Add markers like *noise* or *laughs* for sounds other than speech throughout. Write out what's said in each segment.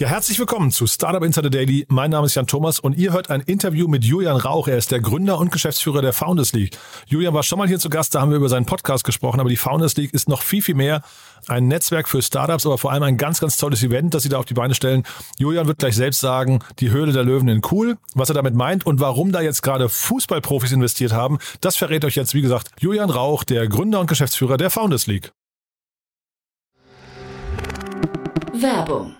Ja, herzlich willkommen zu Startup Insider Daily. Mein Name ist Jan Thomas und ihr hört ein Interview mit Julian Rauch. Er ist der Gründer und Geschäftsführer der Founders League. Julian war schon mal hier zu Gast, da haben wir über seinen Podcast gesprochen, aber die Founders League ist noch viel, viel mehr. Ein Netzwerk für Startups, aber vor allem ein ganz, ganz tolles Event, das sie da auf die Beine stellen. Julian wird gleich selbst sagen, die Höhle der Löwen in cool, was er damit meint und warum da jetzt gerade Fußballprofis investiert haben. Das verrät euch jetzt, wie gesagt, Julian Rauch, der Gründer und Geschäftsführer der Founders League. Werbung.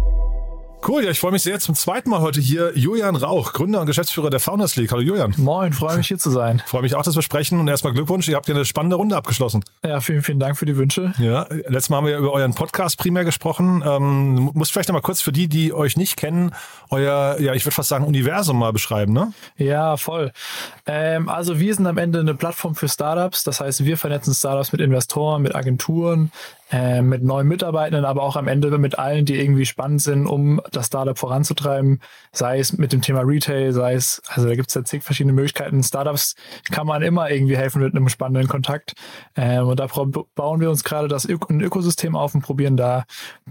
Cool, ja, ich freue mich sehr. Zum zweiten Mal heute hier Julian Rauch, Gründer und Geschäftsführer der Founders League. Hallo Julian. Moin, freue mich hier zu sein. *laughs* Freue mich auch, dass wir sprechen und erstmal Glückwunsch. Ihr habt ja eine spannende Runde abgeschlossen. Ja, vielen, vielen Dank für die Wünsche. Ja, letztes Mal haben wir ja über euren Podcast primär gesprochen. Ähm, muss vielleicht noch mal kurz für die, die euch nicht kennen, euer, ja, ich würde fast sagen, Universum mal beschreiben, ne? Ja, voll. Ähm, also wir sind am Ende eine Plattform für Startups. Das heißt, wir vernetzen Startups mit Investoren, mit Agenturen, äh, mit neuen Mitarbeitenden, aber auch am Ende mit allen, die irgendwie spannend sind, um das Startup voranzutreiben, sei es mit dem Thema Retail, sei es, also da gibt es ja zig verschiedene Möglichkeiten. Startups kann man immer irgendwie helfen mit einem spannenden Kontakt. Ähm, und da bauen wir uns gerade das Ök ein Ökosystem auf und probieren da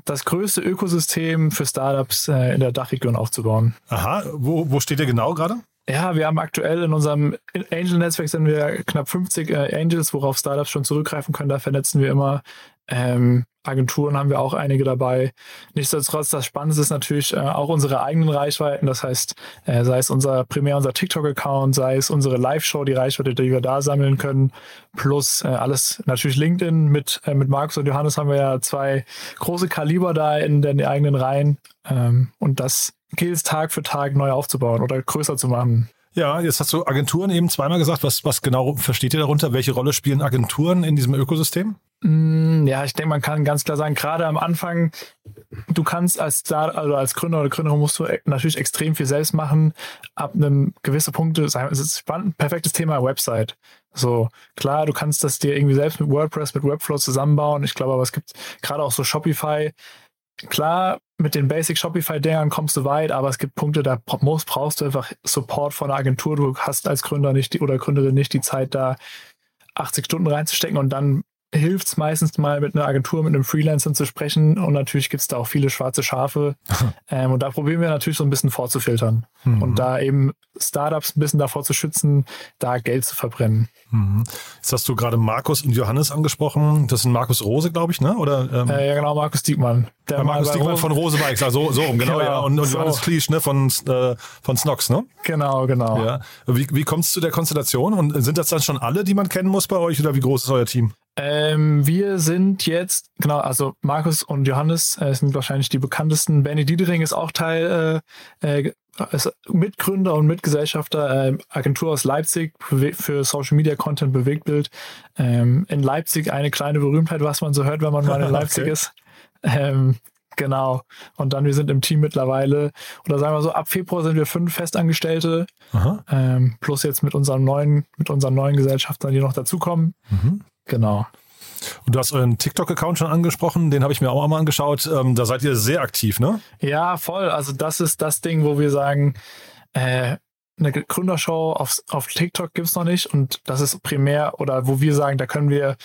das größte Ökosystem für Startups äh, in der Dachregion aufzubauen. Aha, wo, wo steht ihr genau gerade? Ja, wir haben aktuell in unserem Angel-Netzwerk sind wir knapp 50 äh, Angels, worauf Startups schon zurückgreifen können. Da vernetzen wir immer ähm, Agenturen haben wir auch einige dabei. Nichtsdestotrotz, das Spannende ist natürlich äh, auch unsere eigenen Reichweiten. Das heißt, äh, sei es unser primär unser TikTok-Account, sei es unsere Live-Show, die Reichweite, die wir da sammeln können, plus äh, alles natürlich LinkedIn. Mit, äh, mit Markus und Johannes haben wir ja zwei große Kaliber da in den eigenen Reihen. Ähm, und das gilt es Tag für Tag neu aufzubauen oder größer zu machen. Ja, jetzt hast du Agenturen eben zweimal gesagt. Was, was genau versteht ihr darunter? Welche Rolle spielen Agenturen in diesem Ökosystem? Mm, ja, ich denke, man kann ganz klar sagen, gerade am Anfang, du kannst als Star, also als Gründer oder Gründerin musst du natürlich extrem viel selbst machen. Ab einem gewissen Punkt, es ist spannend, perfektes Thema Website. So, klar, du kannst das dir irgendwie selbst mit WordPress, mit Webflow zusammenbauen. Ich glaube aber, es gibt gerade auch so Shopify. Klar, mit den Basic Shopify-Dingern kommst du weit, aber es gibt Punkte, da musst, brauchst du einfach Support von einer Agentur. Du hast als Gründer nicht die, oder Gründerin nicht die Zeit, da 80 Stunden reinzustecken und dann hilft es meistens mal mit einer Agentur, mit einem Freelancer zu sprechen und natürlich gibt es da auch viele schwarze Schafe *laughs* ähm, und da probieren wir natürlich so ein bisschen vorzufiltern mhm. und da eben Startups ein bisschen davor zu schützen, da Geld zu verbrennen. Mhm. Jetzt hast du gerade Markus und Johannes angesprochen. Das sind Markus Rose, glaube ich, ne? Oder, ähm, äh, ja, genau, Markus Diekmann. Der Markus Diekmann von Rose Bikes, also so rum, genau, genau, ja. Und, und so. Johannes Kliesch, ne, von, äh, von Snox, ne? Genau, genau. Ja. Wie, wie kommt es zu der Konstellation? Und sind das dann schon alle, die man kennen muss bei euch oder wie groß ist euer Team? Ähm, wir sind jetzt, genau, also Markus und Johannes äh, sind wahrscheinlich die bekanntesten. Benny Diedering ist auch Teil, äh, äh, ist Mitgründer und Mitgesellschafter, äh, Agentur aus Leipzig für Social Media Content Bewegtbild. Ähm, in Leipzig eine kleine Berühmtheit, was man so hört, wenn man mal in *laughs* Leipzig okay. ist. Ähm, Genau. Und dann, wir sind im Team mittlerweile, oder sagen wir so, ab Februar sind wir fünf Festangestellte, ähm, plus jetzt mit unseren neuen, mit unseren neuen Gesellschaftern, die noch dazukommen. Mhm. Genau. Und du hast euren TikTok-Account schon angesprochen, den habe ich mir auch einmal angeschaut. Ähm, da seid ihr sehr aktiv, ne? Ja, voll. Also das ist das Ding, wo wir sagen, äh, eine Gründershow auf, auf TikTok gibt es noch nicht und das ist primär oder wo wir sagen, da können wir,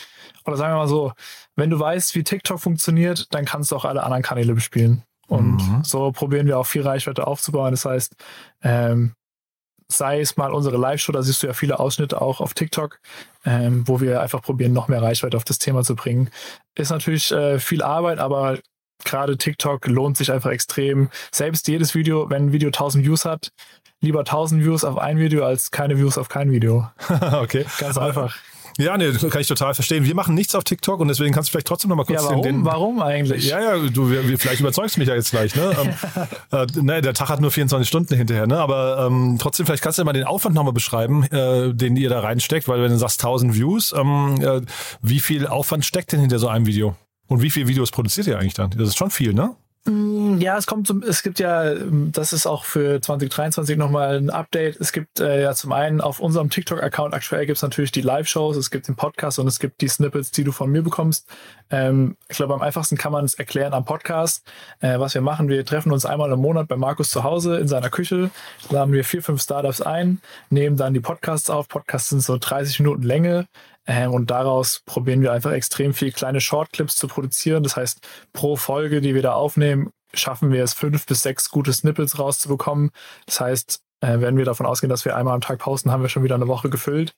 oder sagen wir mal so, wenn du weißt, wie TikTok funktioniert, dann kannst du auch alle anderen Kanäle bespielen. Und Mhm. so probieren wir auch viel Reichweite aufzubauen. Das heißt, ähm, sei es mal unsere Live-Show, da siehst du ja viele Ausschnitte auch auf TikTok, ähm, wo wir einfach probieren, noch mehr Reichweite auf das Thema zu bringen. Ist natürlich äh, viel Arbeit, aber gerade TikTok lohnt sich einfach extrem. Selbst jedes Video, wenn ein Video 1000 Views hat, lieber 1000 Views auf ein Video als keine Views auf kein Video. *laughs* okay. Ganz einfach. Ja, nee, *laughs* kann ich total verstehen. Wir machen nichts auf TikTok und deswegen kannst du vielleicht trotzdem noch mal kurz Ja, warum, den, warum eigentlich? Ja, ja, du, wir, wir- vielleicht überzeugst du mich ja jetzt gleich, ne? *laughs* ähm, äh, ne der Tag hat nur 24 Stunden hinterher, ne? Aber ähm, trotzdem, vielleicht kannst du ja mal den Aufwand nochmal beschreiben, äh, den ihr da reinsteckt, weil wenn du sagst 1000 Views, ähm, äh, wie viel Aufwand steckt denn hinter so einem Video? Und wie viele Videos produziert ihr eigentlich dann? Das ist schon viel, ne? Mm, Ja, es kommt zum, es gibt ja, ähm, das ist auch für 2023 nochmal ein Update. Es gibt äh, ja zum einen auf unserem TikTok-Account aktuell gibt es natürlich die Live-Shows, es gibt den Podcast und es gibt die Snippets, die du von mir bekommst. Ähm, ich glaube, am einfachsten kann man es erklären am Podcast. Äh, was wir machen, wir treffen uns einmal im Monat bei Markus zu Hause in seiner Küche, laden wir vier, fünf Startups ein, nehmen dann die Podcasts auf. Podcasts sind so 30 Minuten Länge. Ähm, und daraus probieren wir einfach extrem viel kleine Shortclips zu produzieren. Das heißt, pro Folge, die wir da aufnehmen, schaffen wir es, fünf bis sechs gute Snippets rauszubekommen. Das heißt, äh, wenn wir davon ausgehen, dass wir einmal am Tag posten, haben wir schon wieder eine Woche gefüllt.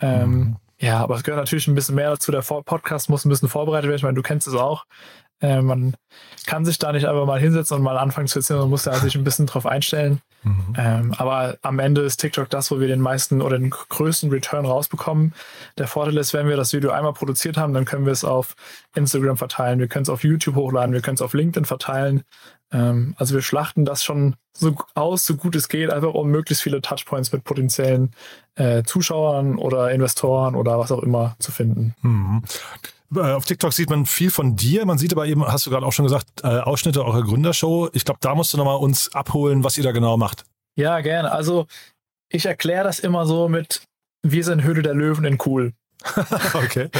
Ähm, Ja, aber es gehört natürlich ein bisschen mehr dazu. Der Podcast muss ein bisschen vorbereitet werden. Ich meine, du kennst es auch. Äh, man kann sich da nicht einfach mal hinsetzen und mal anfangen zu erzählen, man muss da sich ein bisschen drauf einstellen. Ähm, aber am Ende ist TikTok das, wo wir den meisten oder den größten Return rausbekommen. Der Vorteil ist, wenn wir das Video einmal produziert haben, dann können wir es auf Instagram verteilen, wir können es auf YouTube hochladen, wir können es auf LinkedIn verteilen. Ähm, also wir schlachten das schon so aus, so gut es geht, einfach um möglichst viele Touchpoints mit potenziellen äh, Zuschauern oder Investoren oder was auch immer zu finden. Mhm. Äh, Auf TikTok sieht man viel von dir. Man sieht aber eben, hast du gerade auch schon gesagt, äh, Ausschnitte eurer Gründershow. Ich glaube, da musst du nochmal uns abholen, was ihr da genau macht. Ja, gerne. Also ich erkläre das immer so mit, wir sind Höhle der Löwen in cool. *laughs* okay. *laughs*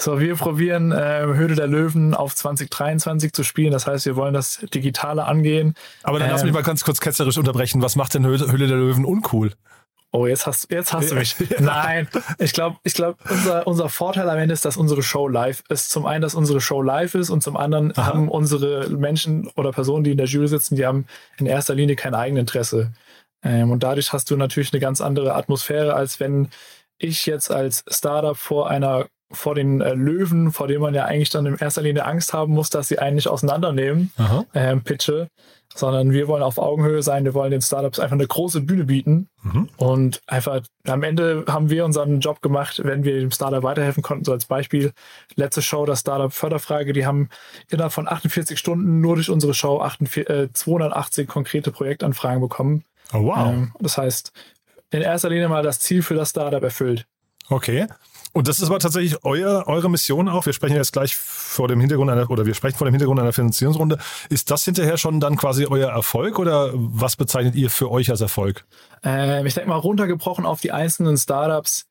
So, wir probieren äh, Höhle der Löwen auf 2023 zu spielen. Das heißt, wir wollen das Digitale angehen. Aber dann lass mich Ähm. mal ganz kurz ketzerisch unterbrechen. Was macht denn Höhle Höhle der Löwen uncool? Oh, jetzt hast, jetzt hast du mich. *laughs* Nein, ich glaube, ich glaub, unser, unser Vorteil am Ende ist, dass unsere Show live ist. Zum einen, dass unsere Show live ist und zum anderen Aha. haben unsere Menschen oder Personen, die in der Jury sitzen, die haben in erster Linie kein Eigeninteresse. Ähm, und dadurch hast du natürlich eine ganz andere Atmosphäre, als wenn ich jetzt als Startup vor einer vor den äh, Löwen, vor dem man ja eigentlich dann in erster Linie Angst haben muss, dass sie einen nicht auseinandernehmen, ähm, pitche, sondern wir wollen auf Augenhöhe sein, wir wollen den Startups einfach eine große Bühne bieten Mhm. und einfach am Ende haben wir unseren Job gemacht, wenn wir dem Startup weiterhelfen konnten. So als Beispiel, letzte Show, das Startup Förderfrage, die haben innerhalb von 48 Stunden nur durch unsere Show 48, äh, 280 konkrete Projektanfragen bekommen. Oh, wow. Ähm, das heißt, in erster Linie mal das Ziel für das Startup erfüllt. Okay. Und das ist aber tatsächlich euer, eure Mission auch. Wir sprechen jetzt gleich vor dem Hintergrund einer, oder wir sprechen vor dem Hintergrund einer Finanzierungsrunde. Ist das hinterher schon dann quasi euer Erfolg oder was bezeichnet ihr für euch als Erfolg? Ähm, ich denke mal, runtergebrochen auf die einzelnen Startups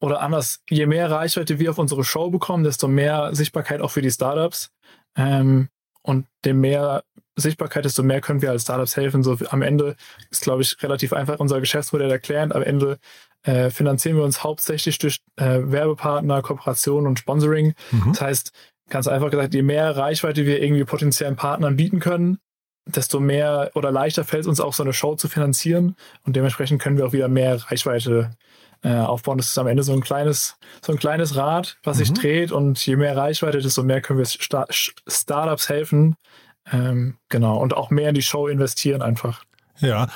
oder anders, je mehr Reichweite wir auf unsere Show bekommen, desto mehr Sichtbarkeit auch für die Startups. Ähm, und je mehr Sichtbarkeit, desto mehr können wir als Startups helfen. So am Ende ist, glaube ich, relativ einfach unser Geschäftsmodell erklärend. Am Ende äh, finanzieren wir uns hauptsächlich durch äh, Werbepartner, Kooperation und Sponsoring. Mhm. Das heißt, ganz einfach gesagt, je mehr Reichweite wir irgendwie potenziellen Partnern bieten können, desto mehr oder leichter fällt es uns auch, so eine Show zu finanzieren. Und dementsprechend können wir auch wieder mehr Reichweite äh, aufbauen. Das ist am Ende so ein kleines, so ein kleines Rad, was sich Mhm. dreht. Und je mehr Reichweite, desto mehr können wir Sta Startups helfen. Ähm, genau. Und auch mehr in die Show investieren einfach. Ja,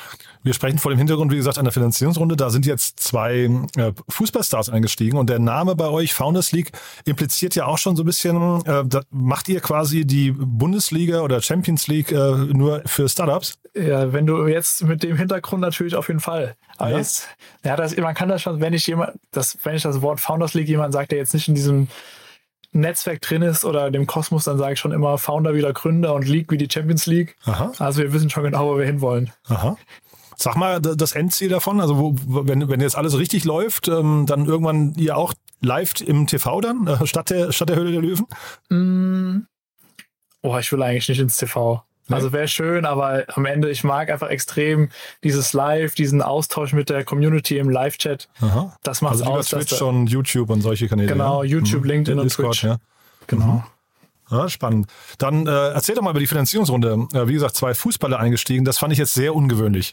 wir sprechen vor dem Hintergrund, wie gesagt, einer Finanzierungsrunde. Da sind jetzt zwei äh, Fußballstars eingestiegen und der Name bei euch, Founders League, impliziert ja auch schon so ein bisschen, äh, da macht ihr quasi die Bundesliga oder Champions League äh, nur für Startups? Ja, wenn du jetzt mit dem Hintergrund natürlich auf jeden Fall. Aber Ja. jetzt, ja, das, man kann das schon, wenn ich jemand, das, wenn ich das Wort Founders League jemand sagt, der jetzt nicht in diesem Netzwerk drin ist oder dem Kosmos, dann sage ich schon immer Founder wieder Gründer und League wie die Champions League. Aha. Also wir wissen schon genau, wo wir hinwollen. Aha. Sag mal das Endziel davon, also wo, wo- wenn, wenn jetzt alles richtig läuft, ähm, dann irgendwann ihr auch live im TV dann, äh, statt der, statt der Höhle der Löwen? Mm. Oh, ich will eigentlich nicht ins TV. Nee? Also wäre schön, aber am Ende, ich mag einfach extrem dieses Live, diesen Austausch mit der Community im Live-Chat. Das macht Also aus. Twitch und YouTube und solche Kanäle. Genau, ja? YouTube, LinkedIn und Discord, Twitch. Ja. Genau. Ja, spannend. Dann äh, erzähl doch mal über die Finanzierungsrunde. Äh, wie gesagt, zwei Fußballer eingestiegen. Das fand ich jetzt sehr ungewöhnlich.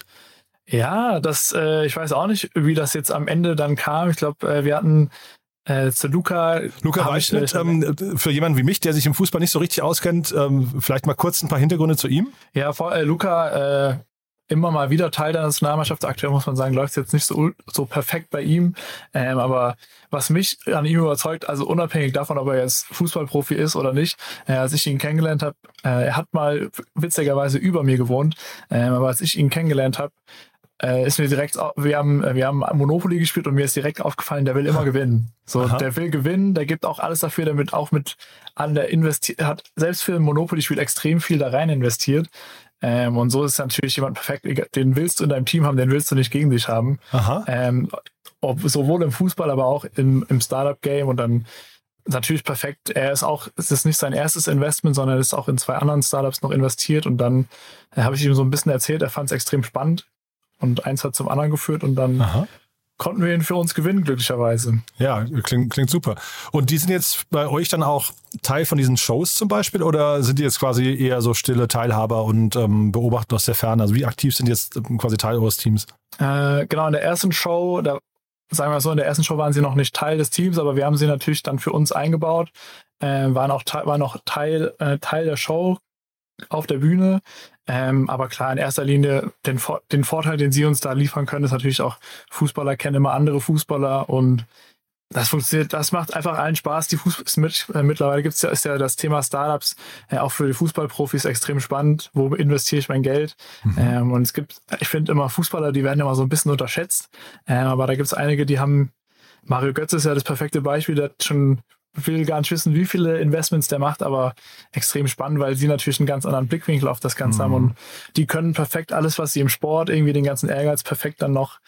Ja, das, äh, ich weiß auch nicht, wie das jetzt am Ende dann kam. Ich glaube, äh, wir hatten äh, zu Luca. Luca Weichschnitt, ähm, für jemanden wie mich, der sich im Fußball nicht so richtig auskennt, ähm, vielleicht mal kurz ein paar Hintergründe zu ihm. Ja, vor, äh, Luca, äh, immer mal wieder Teil der Nationalmannschaft. Aktuell muss man sagen, läuft es jetzt nicht so, so perfekt bei ihm. Ähm, aber was mich an ihm überzeugt, also unabhängig davon, ob er jetzt Fußballprofi ist oder nicht, äh, als ich ihn kennengelernt habe, äh, er hat mal witzigerweise über mir gewohnt, äh, aber als ich ihn kennengelernt habe, äh, ist mir direkt, wir haben, wir haben Monopoly gespielt und mir ist direkt aufgefallen, der will immer gewinnen. So, Aha. der will gewinnen, der gibt auch alles dafür, damit auch mit an der investiert, hat selbst für ein Monopoly-Spiel extrem viel da rein investiert. Ähm, und so ist natürlich jemand perfekt, den willst du in deinem Team haben, den willst du nicht gegen dich haben. Ähm, ob, sowohl im Fußball, aber auch im, im Startup-Game und dann natürlich perfekt. Er ist auch, es ist nicht sein erstes Investment, sondern er ist auch in zwei anderen Startups noch investiert und dann äh, habe ich ihm so ein bisschen erzählt, er fand es extrem spannend und eins hat zum anderen geführt und dann Aha konnten wir ihn für uns gewinnen, glücklicherweise. Ja, klingt, klingt super. Und die sind jetzt bei euch dann auch Teil von diesen Shows zum Beispiel oder sind die jetzt quasi eher so stille Teilhaber und ähm, beobachten aus der Ferne? Also wie aktiv sind jetzt ähm, quasi Teil eures Teams? Äh, genau, in der ersten Show, da sagen wir so, in der ersten Show waren sie noch nicht Teil des Teams, aber wir haben sie natürlich dann für uns eingebaut, äh, waren auch waren auch Teil, äh, Teil der Show auf der Bühne. Ähm, aber klar, in erster Linie den, den Vorteil, den sie uns da liefern können, ist natürlich auch, Fußballer kennen immer andere Fußballer und das funktioniert, das macht einfach allen Spaß. Die Fußball, mit, äh, mittlerweile gibt's ja, ist ja das Thema Startups äh, auch für die Fußballprofis extrem spannend. Wo investiere ich mein Geld? Mhm. Ähm, und es gibt, ich finde immer Fußballer, die werden immer so ein bisschen unterschätzt. Ähm, aber da gibt's einige, die haben, Mario Götze ist ja das perfekte Beispiel, der hat schon will gar nicht wissen, wie viele Investments der macht, aber extrem spannend, weil sie natürlich einen ganz anderen Blickwinkel auf das Ganze mhm. haben und die können perfekt alles, was sie im Sport irgendwie den ganzen Ehrgeiz perfekt dann noch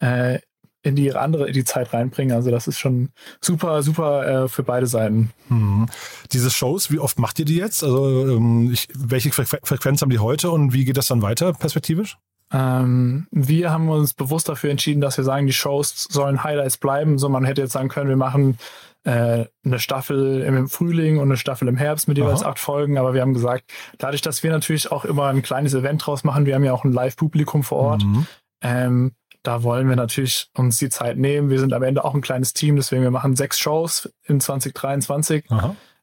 äh, in die andere in die Zeit reinbringen. Also das ist schon super, super äh, für beide Seiten. Mhm. Diese Shows, wie oft macht ihr die jetzt? Also ähm, ich, welche Fre Frequenz haben die heute und wie geht das dann weiter perspektivisch? Ähm, wir haben uns bewusst dafür entschieden, dass wir sagen, die Shows sollen Highlights bleiben. So man hätte jetzt sagen können, wir machen äh, eine Staffel im Frühling und eine Staffel im Herbst mit jeweils Aha. acht Folgen. Aber wir haben gesagt, dadurch, dass wir natürlich auch immer ein kleines Event draus machen, wir haben ja auch ein Live-Publikum vor Ort. Mhm. Ähm, da wollen wir natürlich uns die Zeit nehmen. Wir sind am Ende auch ein kleines Team, deswegen wir machen sechs Shows in 2023.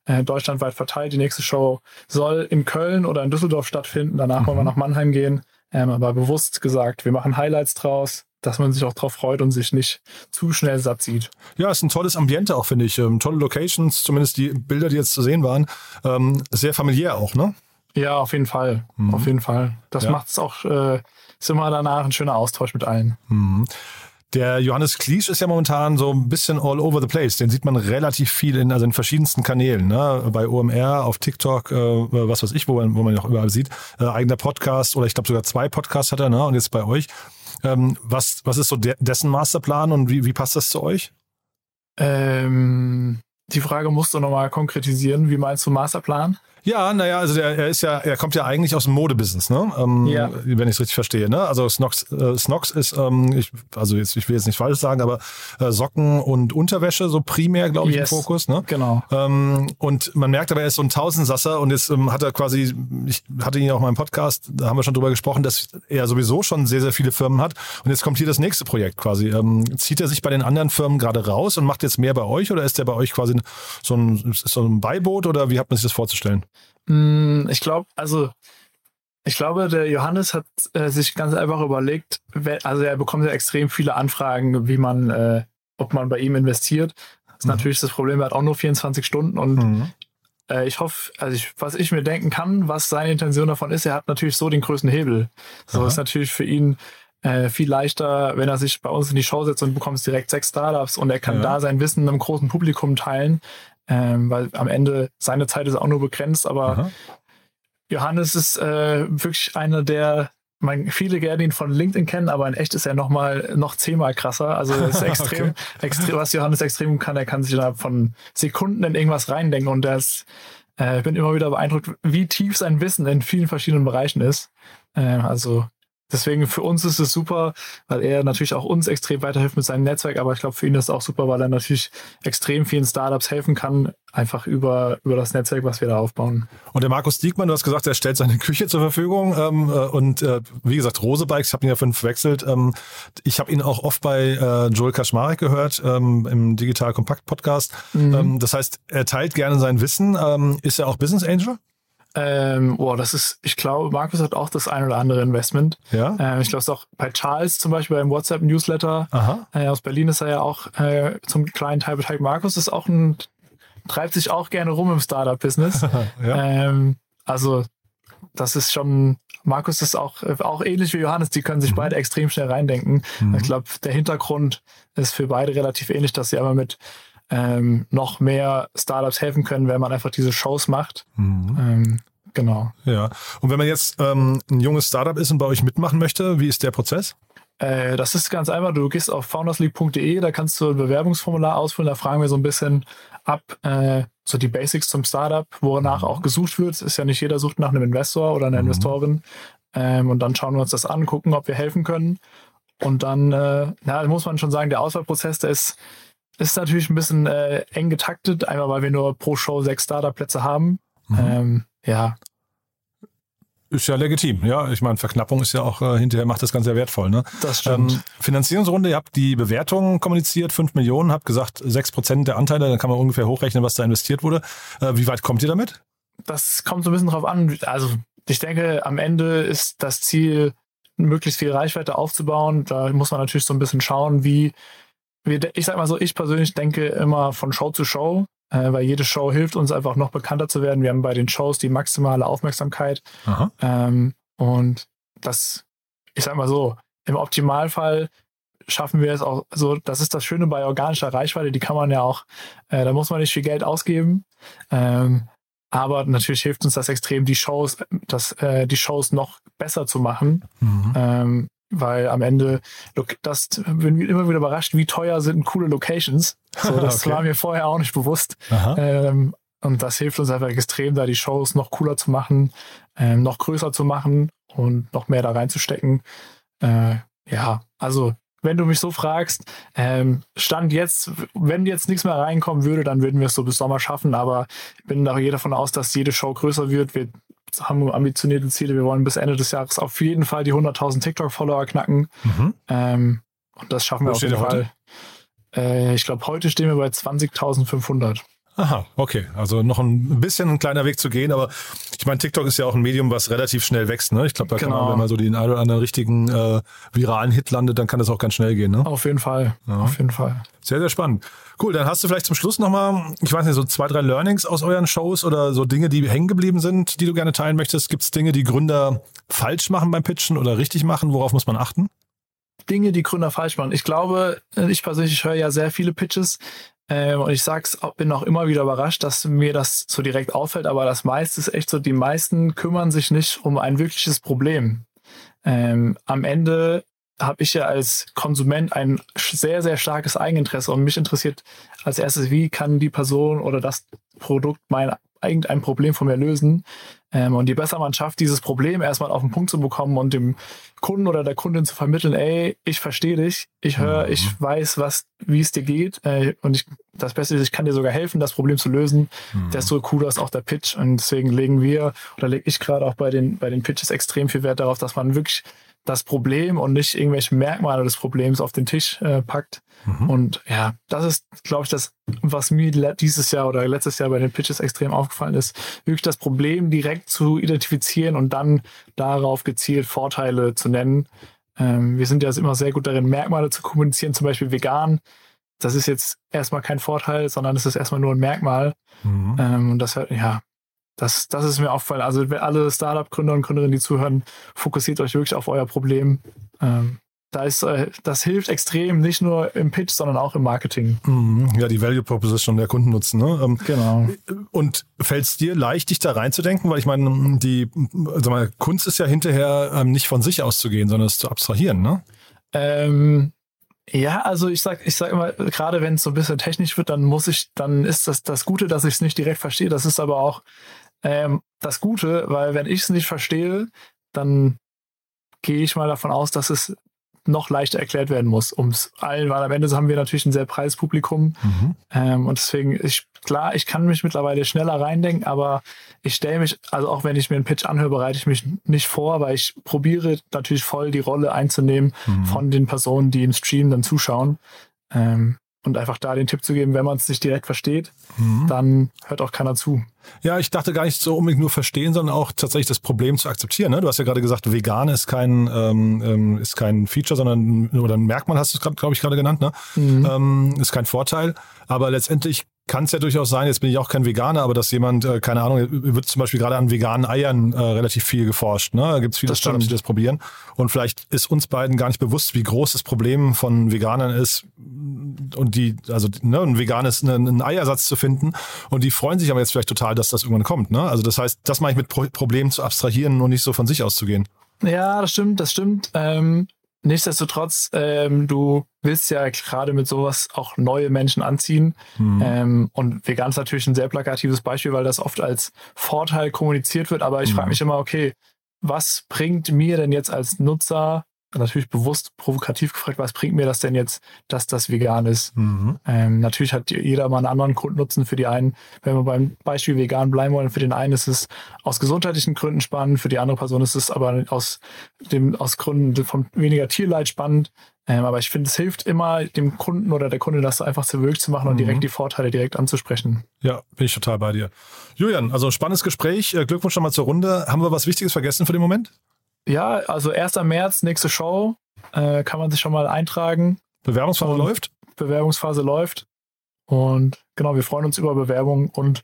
Äh, deutschlandweit verteilt. Die nächste Show soll in Köln oder in Düsseldorf stattfinden. Danach mhm. wollen wir mhm. nach Mannheim gehen. Ähm, aber bewusst gesagt, wir machen Highlights draus dass man sich auch drauf freut und sich nicht zu schnell satt sieht. Ja, ist ein tolles Ambiente auch, finde ich. Ähm, tolle Locations, zumindest die Bilder, die jetzt zu sehen waren. Ähm, sehr familiär auch, ne? Ja, auf jeden Fall. Mhm. Auf jeden Fall. Das ja. macht es auch, äh, ist immer danach ein schöner Austausch mit allen. Mhm. Der Johannes Kliesch ist ja momentan so ein bisschen all over the place. Den sieht man relativ viel in, also in verschiedensten Kanälen. Ne? Bei OMR, auf TikTok, äh, was weiß ich, wo man, wo man ihn auch überall sieht. Äh, eigener Podcast oder ich glaube sogar zwei Podcasts hat er, ne? Und jetzt bei euch. Ähm, was, was ist so de dessen Masterplan und wie, wie passt das zu euch? Ähm, die Frage musst du nochmal konkretisieren. Wie meinst du Masterplan? Ja, naja, also der, er ist ja, er kommt ja eigentlich aus dem Modebusiness, ne? Ähm, ja. Wenn ich es richtig verstehe, ne? Also Snox, äh, Snox ist, ähm, ich, also jetzt, ich will jetzt nicht falsch sagen, aber äh, Socken und Unterwäsche so primär, glaube ich, yes. im Fokus, ne? Genau. Ähm, und man merkt aber, er ist so ein Tausendsasser und jetzt ähm, hat er quasi, ich hatte ihn auch mal im Podcast, da haben wir schon drüber gesprochen, dass er sowieso schon sehr, sehr viele Firmen hat. Und jetzt kommt hier das nächste Projekt quasi. Ähm, zieht er sich bei den anderen Firmen gerade raus und macht jetzt mehr bei euch oder ist er bei euch quasi so ein, so ein Beiboot oder wie hat man sich das vorzustellen? Hm, ich glaube, also ich glaube, der Johannes hat äh, sich ganz einfach überlegt, also er bekommt ja extrem viele Anfragen, wie man, äh, ob man bei ihm investiert. Das ist mhm. natürlich das Problem, er hat auch nur 24 Stunden und mhm. äh, ich hoffe, also ich, was ich mir denken kann, was seine Intention davon ist, er hat natürlich so den größten Hebel. So Aha. ist natürlich für ihn äh, viel leichter, wenn er sich bei uns in die Show setzt und bekommt direkt sechs Startups und er kann ja. da sein Wissen einem großen Publikum teilen, ähm, weil am Ende seine Zeit ist auch nur begrenzt, aber Aha. Johannes ist äh, wirklich einer der, man, viele gerne ihn von LinkedIn kennen, aber in echt ist er noch mal noch zehnmal krasser. Also ist *laughs* extrem, okay. extrem, was Johannes extrem kann, er kann sich innerhalb von Sekunden in irgendwas reindenken und ist, äh, bin immer wieder beeindruckt, wie tief sein Wissen in vielen verschiedenen Bereichen ist. Äh, also deswegen für uns ist es super, weil er natürlich auch uns extrem weiterhilft mit seinem Netzwerk, aber ich glaube, für ihn ist es auch super, weil er natürlich extrem vielen Startups helfen kann, einfach über, über das Netzwerk, was wir da aufbauen. Und der Markus Diekmann, du hast gesagt, er stellt seine *laughs* Küche zur Verfügung. Ähm, äh, und äh, wie gesagt, Rose Bikes, ich habe ihn ja fünf verwechselt. Ähm, ich habe ihn auch oft bei äh, Joel Kaczmarek gehört ähm, im Digital Kompakt Podcast. Mhm. Ähm, das heißt, er teilt gerne sein Wissen. Ähm, ist er auch Business Angel? Ähm, boah, das ist, ich glaube, Markus hat auch das ein oder andere Investment. Ja. Ähm, ich glaube, es ist auch bei Charles zum Beispiel beim WhatsApp-Newsletter äh, aus Berlin ist er ja auch äh, zum kleinen Teil beteiligt. Markus ist auch ein, treibt sich auch gerne rum im Startup-Business. *laughs* ja. ähm, also, das ist schon, Markus ist auch, auch ähnlich wie Johannes, die können sich mhm. beide extrem schnell reindenken. Mhm. Ich glaube, der Hintergrund ist für beide relativ ähnlich, dass sie aber mit ähm, noch mehr Startups helfen können, wenn man einfach diese Shows macht. Mhm. Ähm, genau. Ja. Und wenn man jetzt ähm, ein junges Startup ist und bei euch mitmachen möchte, wie ist der Prozess? Äh, das ist ganz einfach. Du gehst auf foundersleague.de, da kannst du ein Bewerbungsformular ausfüllen. Da fragen wir so ein bisschen ab, äh, so die Basics zum Startup, wonach mhm. auch gesucht wird. Ist ja nicht jeder sucht nach einem Investor oder einer mhm. Investorin. Ähm, und dann schauen wir uns das an, gucken, ob wir helfen können. Und dann, äh, na, muss man schon sagen, der Auswahlprozess, der ist ist natürlich ein bisschen äh, eng getaktet, einmal weil wir nur pro Show sechs Startup-Plätze haben. Mhm. Ähm, ja. Ist ja legitim, ja. Ich meine, Verknappung ist ja auch äh, hinterher macht das Ganze sehr wertvoll. Ne? Das stimmt. Ähm, Finanzierungsrunde, ihr habt die Bewertung kommuniziert, fünf Millionen, habt gesagt, sechs Prozent der Anteile, dann kann man ungefähr hochrechnen, was da investiert wurde. Äh, wie weit kommt ihr damit? Das kommt so ein bisschen drauf an. Also ich denke, am Ende ist das Ziel, möglichst viel Reichweite aufzubauen. Da muss man natürlich so ein bisschen schauen, wie ich sag mal so, ich persönlich denke immer von Show zu Show, äh, weil jede Show hilft uns einfach noch bekannter zu werden. Wir haben bei den Shows die maximale Aufmerksamkeit. Ähm, und das, ich sag mal so, im Optimalfall schaffen wir es auch so, das ist das Schöne bei organischer Reichweite, die kann man ja auch, äh, da muss man nicht viel Geld ausgeben. Ähm, aber natürlich hilft uns das extrem, die Shows, das, äh, die Shows noch besser zu machen. Mhm. Ähm, weil am Ende, das bin immer wieder überrascht, wie teuer sind coole Locations. So, *laughs* das okay. war mir vorher auch nicht bewusst. Ähm, und das hilft uns einfach extrem, da die Shows noch cooler zu machen, ähm, noch größer zu machen und noch mehr da reinzustecken. Äh, ja, also wenn du mich so fragst, ähm, Stand jetzt, wenn jetzt nichts mehr reinkommen würde, dann würden wir es so bis Sommer schaffen, aber ich bin da jeder davon aus, dass jede Show größer wird. Wir haben ambitionierte Ziele. Wir wollen bis Ende des Jahres auf jeden Fall die 100.000 TikTok-Follower knacken. Mhm. Ähm, und das schaffen Wo wir auf jeden Fall. Äh, ich glaube, heute stehen wir bei 20.500. Aha, okay. Also noch ein bisschen ein kleiner Weg zu gehen, aber ich meine, TikTok ist ja auch ein Medium, was relativ schnell wächst. Ne? Ich glaube, da genau. kann man, wenn man so den einen oder anderen richtigen äh, viralen Hit landet, dann kann das auch ganz schnell gehen. Ne? Auf jeden Fall. Ja. Auf jeden Fall. Sehr, sehr spannend. Cool, dann hast du vielleicht zum Schluss nochmal, ich weiß nicht, so zwei, drei Learnings aus euren Shows oder so Dinge, die hängen geblieben sind, die du gerne teilen möchtest. Gibt es Dinge, die Gründer falsch machen beim Pitchen oder richtig machen? Worauf muss man achten? Dinge, die Gründer falsch machen. Ich glaube, ich persönlich höre ja sehr viele Pitches. Ähm, und ich sag's, bin auch immer wieder überrascht, dass mir das so direkt auffällt, aber das meiste ist echt so, die meisten kümmern sich nicht um ein wirkliches Problem. Ähm, am Ende habe ich ja als Konsument ein sehr, sehr starkes Eigeninteresse und mich interessiert als erstes, wie kann die Person oder das Produkt mein irgendein Problem von mir lösen. Ähm, und je besser man schafft, dieses Problem erstmal auf den Punkt zu bekommen und dem Kunden oder der Kundin zu vermitteln, ey, ich verstehe dich, ich höre, mhm. ich weiß, was, wie es dir geht äh, und ich, das Beste ist, ich kann dir sogar helfen, das Problem zu lösen, mhm. desto cooler ist auch der Pitch. Und deswegen legen wir oder lege ich gerade auch bei den, bei den Pitches extrem viel Wert darauf, dass man wirklich das Problem und nicht irgendwelche Merkmale des Problems auf den Tisch äh, packt. Mhm. Und ja, das ist, glaube ich, das, was mir dieses Jahr oder letztes Jahr bei den Pitches extrem aufgefallen ist, wirklich das Problem direkt zu identifizieren und dann darauf gezielt Vorteile zu nennen. Ähm, wir sind ja immer sehr gut darin, Merkmale zu kommunizieren, zum Beispiel vegan. Das ist jetzt erstmal kein Vorteil, sondern es ist erstmal nur ein Merkmal. Mhm. Ähm, und das, ja, das, das ist mir aufgefallen. Also alle Startup-Gründer und Gründerinnen, die zuhören, fokussiert euch wirklich auf euer Problem. Ähm, da ist, äh, das hilft extrem, nicht nur im Pitch, sondern auch im Marketing. Mhm. Ja, die Value Proposition der Kunden nutzen. Ne? Ähm, genau. Und fällt es dir leicht, dich da reinzudenken? Weil ich meine, die also meine, Kunst ist ja hinterher ähm, nicht von sich auszugehen, sondern es zu abstrahieren, ne? Ähm, ja, also ich sag, ich sag immer, gerade wenn es so ein bisschen technisch wird, dann muss ich, dann ist das das Gute, dass ich es nicht direkt verstehe. Das ist aber auch ähm, das Gute, weil wenn ich es nicht verstehe, dann gehe ich mal davon aus, dass es noch leichter erklärt werden muss, um es allen, weil am Ende haben wir natürlich ein sehr breites Publikum. Mhm. Ähm, und deswegen, ich, klar, ich kann mich mittlerweile schneller reindenken, aber ich stelle mich, also auch wenn ich mir einen Pitch anhöre, bereite ich mich nicht vor, weil ich probiere natürlich voll die Rolle einzunehmen mhm. von den Personen, die im Stream dann zuschauen. Ähm, und einfach da den Tipp zu geben, wenn man es nicht direkt versteht, mhm. dann hört auch keiner zu. Ja, ich dachte gar nicht so unbedingt nur verstehen, sondern auch tatsächlich das Problem zu akzeptieren. Ne? Du hast ja gerade gesagt, vegan ist kein ähm, ähm ist kein Feature, sondern oder ein Merkmal hast du es, glaube ich, gerade genannt. Ne? Mhm. Ähm, ist kein Vorteil, aber letztendlich kann es ja durchaus sein, jetzt bin ich auch kein Veganer, aber dass jemand, äh, keine Ahnung, wird zum Beispiel gerade an veganen Eiern äh, relativ viel geforscht. Ne? Da gibt es viele Startups, die das probieren. Und vielleicht ist uns beiden gar nicht bewusst, wie groß das Problem von Veganern ist und die, also ne, ein veganes, einen, einen Eiersatz zu finden. Und die freuen sich aber jetzt vielleicht total, dass das irgendwann kommt. Ne? Also das heißt, das mache ich mit Pro Problemen zu abstrahieren und nicht so von sich auszugehen. Ja, das stimmt, das stimmt. Ähm, Nichtsdestotrotz, ähm, du willst ja gerade mit sowas auch neue Menschen anziehen. Mhm. Ähm, und vegan ist natürlich ein sehr plakatives Beispiel, weil das oft als Vorteil kommuniziert wird. Aber ich mhm. frage mich immer, okay, was bringt mir denn jetzt als Nutzer natürlich bewusst provokativ gefragt, was bringt mir das denn jetzt, dass das vegan ist? Mhm. Ähm, natürlich hat jeder mal einen anderen Grundnutzen für die einen. Wenn wir beim Beispiel vegan bleiben wollen, für den einen ist es aus gesundheitlichen Gründen spannend, für die andere Person ist es aber aus dem, aus Gründen von weniger Tierleid spannend. Ähm, aber ich finde, es hilft immer dem Kunden oder der Kunde, das einfach zu wirklich zu machen und mhm. direkt die Vorteile direkt anzusprechen. Ja, bin ich total bei dir. Julian, also spannendes Gespräch. Äh, Glückwunsch schon mal zur Runde. Haben wir was Wichtiges vergessen für den Moment? Ja, also 1. März, nächste Show. Äh, kann man sich schon mal eintragen. Bewerbungsphase und läuft? Bewerbungsphase läuft. Und genau, wir freuen uns über Bewerbungen und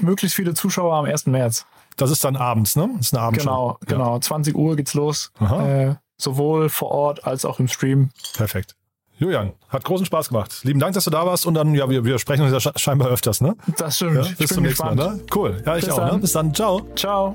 möglichst viele Zuschauer am 1. März. Das ist dann abends, ne? Das ist eine Abendshow. Genau, genau. Ja. 20 Uhr geht's los. Äh, sowohl vor Ort als auch im Stream. Perfekt. Julian, hat großen Spaß gemacht. Lieben Dank, dass du da warst und dann, ja, wir, wir sprechen uns ja scheinbar öfters, ne? Das stimmt. Ja, bis zum nächsten Mal, ne? Cool. Ja, ich bis auch, ne? dann. ne? Bis dann. Ciao. Ciao.